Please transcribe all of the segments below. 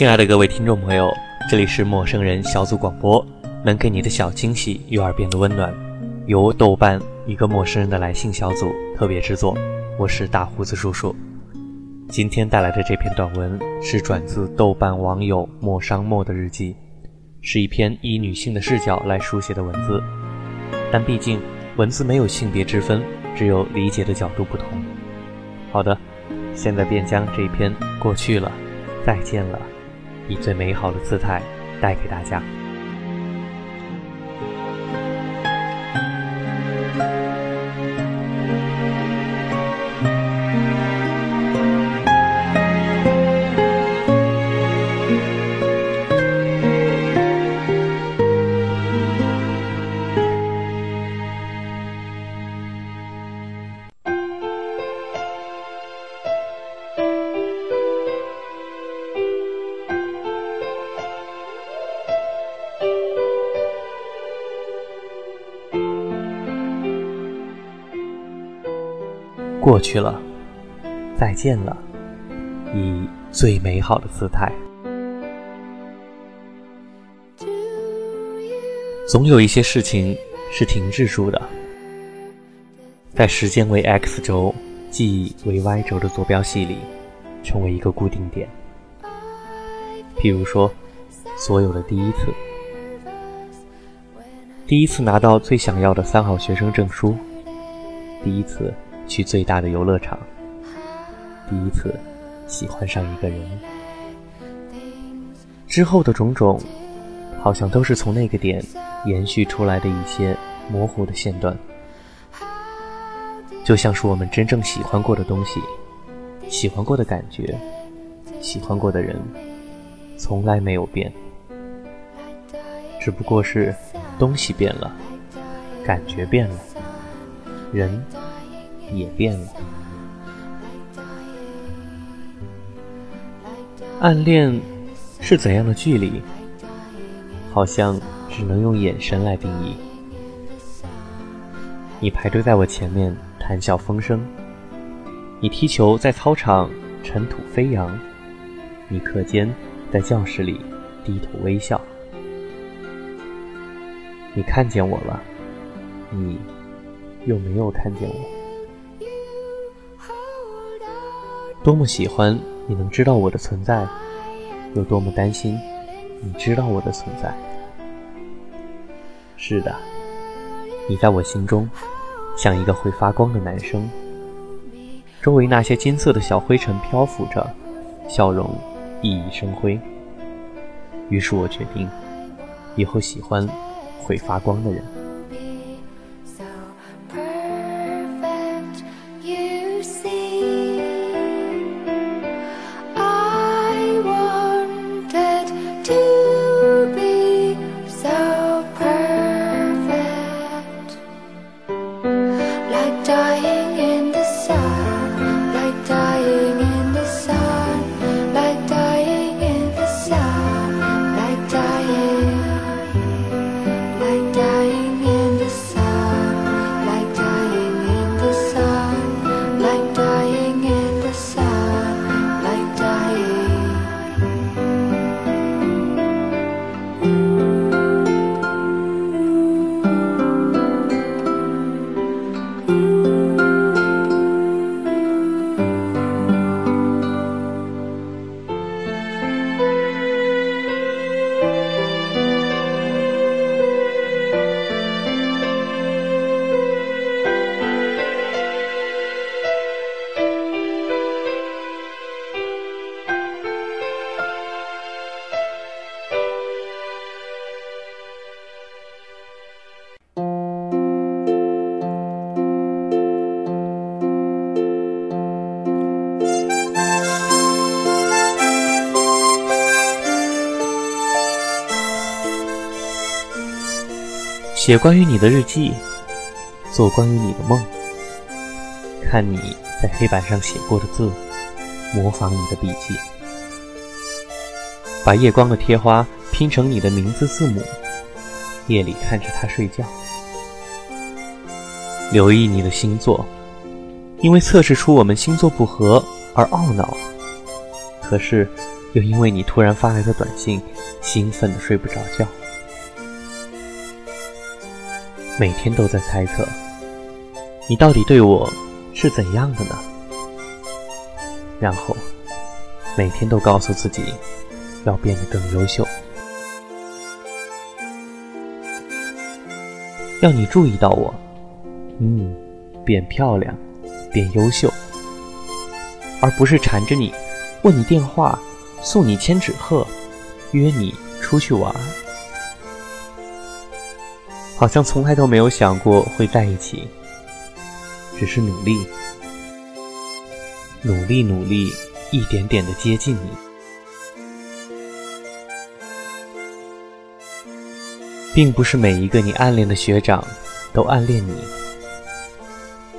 亲爱的各位听众朋友，这里是陌生人小组广播，能给你的小惊喜与耳边的温暖，由豆瓣一个陌生人的来信小组特别制作。我是大胡子叔叔，今天带来的这篇短文是转自豆瓣网友莫商莫的日记，是一篇以女性的视角来书写的文字，但毕竟文字没有性别之分，只有理解的角度不同。好的，现在便将这篇过去了，再见了。以最美好的姿态带给大家。过去了，再见了，以最美好的姿态。总有一些事情是停滞住的，在时间为 x 轴、记忆为 y 轴的坐标系里，成为一个固定点。譬如说，所有的第一次，第一次拿到最想要的三好学生证书，第一次。去最大的游乐场，第一次喜欢上一个人，之后的种种，好像都是从那个点延续出来的一些模糊的线段，就像是我们真正喜欢过的东西，喜欢过的感觉，喜欢过的人，从来没有变，只不过是东西变了，感觉变了，人。也变了。暗恋是怎样的距离？好像只能用眼神来定义。你排队在我前面，谈笑风生；你踢球在操场，尘土飞扬；你课间在教室里低头微笑。你看见我了，你又没有看见我。多么喜欢你能知道我的存在，有多么担心你知道我的存在。是的，你在我心中像一个会发光的男生，周围那些金色的小灰尘漂浮着，笑容熠熠生辉。于是我决定，以后喜欢会发光的人。写关于你的日记，做关于你的梦，看你在黑板上写过的字，模仿你的笔记，把夜光的贴花拼成你的名字字母，夜里看着它睡觉，留意你的星座，因为测试出我们星座不合而懊恼，可是又因为你突然发来的短信，兴奋的睡不着觉。每天都在猜测，你到底对我是怎样的呢？然后每天都告诉自己，要变得更优秀，要你注意到我，嗯，变漂亮，变优秀，而不是缠着你，问你电话，送你千纸鹤，约你出去玩。好像从来都没有想过会在一起，只是努力，努力，努力，一点点的接近你，并不是每一个你暗恋的学长都暗恋你，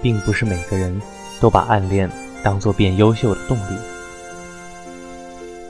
并不是每个人都把暗恋当做变优秀的动力，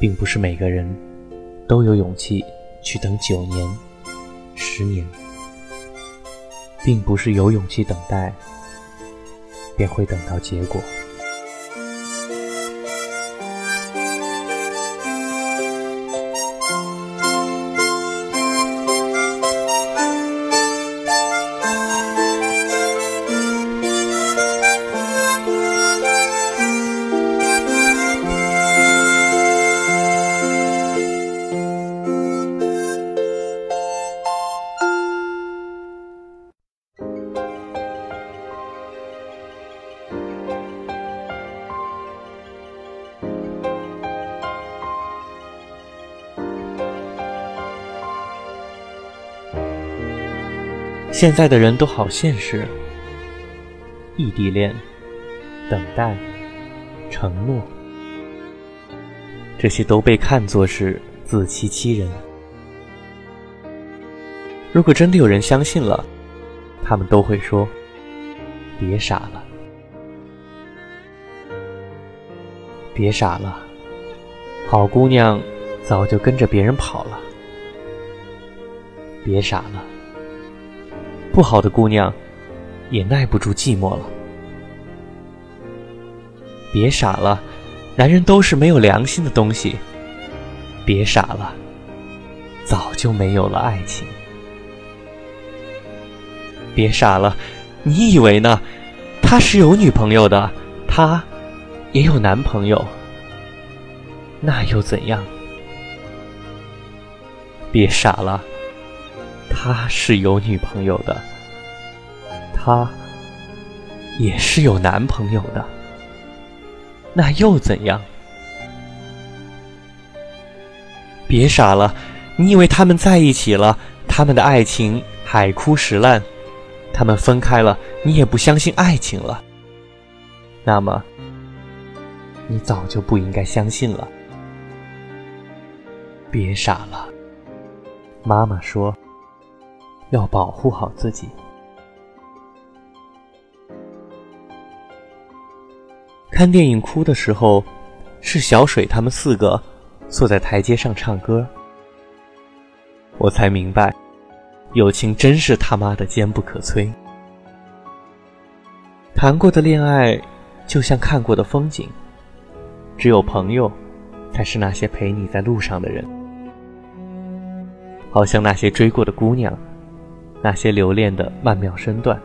并不是每个人都有勇气去等九年、十年。并不是有勇气等待，便会等到结果。现在的人都好现实，异地恋、等待、承诺，这些都被看作是自欺欺人。如果真的有人相信了，他们都会说：“别傻了，别傻了，好姑娘早就跟着别人跑了，别傻了。”不好的姑娘，也耐不住寂寞了。别傻了，男人都是没有良心的东西。别傻了，早就没有了爱情。别傻了，你以为呢？他是有女朋友的，他也有男朋友，那又怎样？别傻了。他是有女朋友的，他也是有男朋友的，那又怎样？别傻了，你以为他们在一起了，他们的爱情海枯石烂；他们分开了，你也不相信爱情了。那么，你早就不应该相信了。别傻了，妈妈说。要保护好自己。看电影哭的时候，是小水他们四个坐在台阶上唱歌，我才明白，友情真是他妈的坚不可摧。谈过的恋爱，就像看过的风景，只有朋友，才是那些陪你在路上的人，好像那些追过的姑娘。那些留恋的曼妙身段，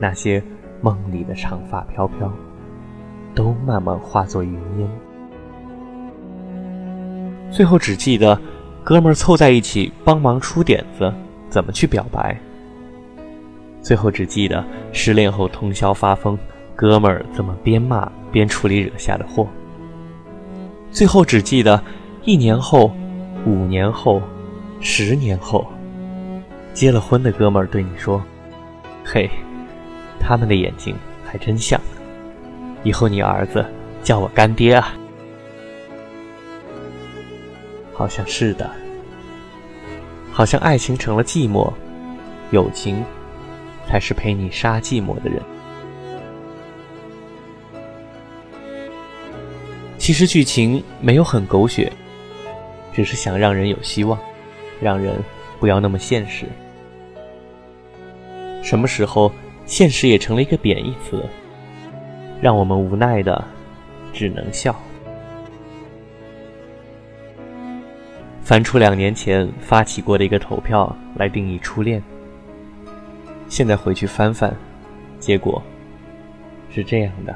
那些梦里的长发飘飘，都慢慢化作云烟。最后只记得，哥们儿凑在一起帮忙出点子，怎么去表白。最后只记得失恋后通宵发疯，哥们儿怎么边骂边处理惹下的祸。最后只记得，一年后，五年后，十年后。结了婚的哥们儿对你说：“嘿，他们的眼睛还真像。以后你儿子叫我干爹啊。”好像是的，好像爱情成了寂寞，友情才是陪你杀寂寞的人。其实剧情没有很狗血，只是想让人有希望，让人不要那么现实。什么时候，现实也成了一个贬义词，让我们无奈的只能笑。翻出两年前发起过的一个投票来定义初恋。现在回去翻翻，结果是这样的。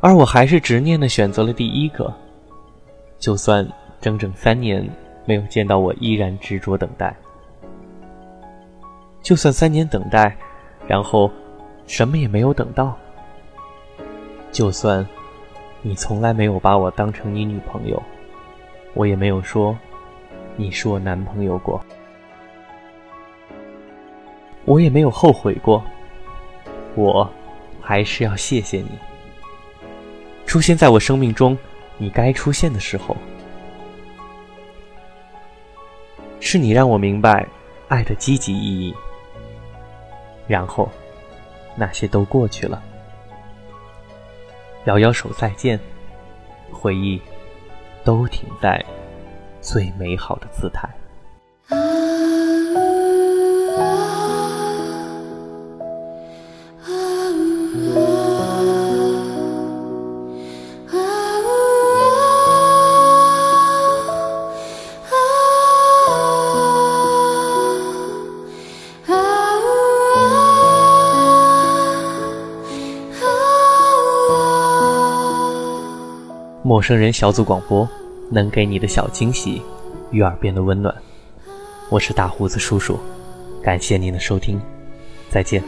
而我还是执念的选择了第一个，就算整整三年没有见到我，依然执着等待。就算三年等待，然后什么也没有等到。就算你从来没有把我当成你女朋友，我也没有说你是我男朋友过。我也没有后悔过，我还是要谢谢你，出现在我生命中，你该出现的时候，是你让我明白爱的积极意义，然后那些都过去了，摇摇手再见，回忆都停在最美好的姿态。陌生人小组广播，能给你的小惊喜与耳边的温暖。我是大胡子叔叔，感谢您的收听，再见。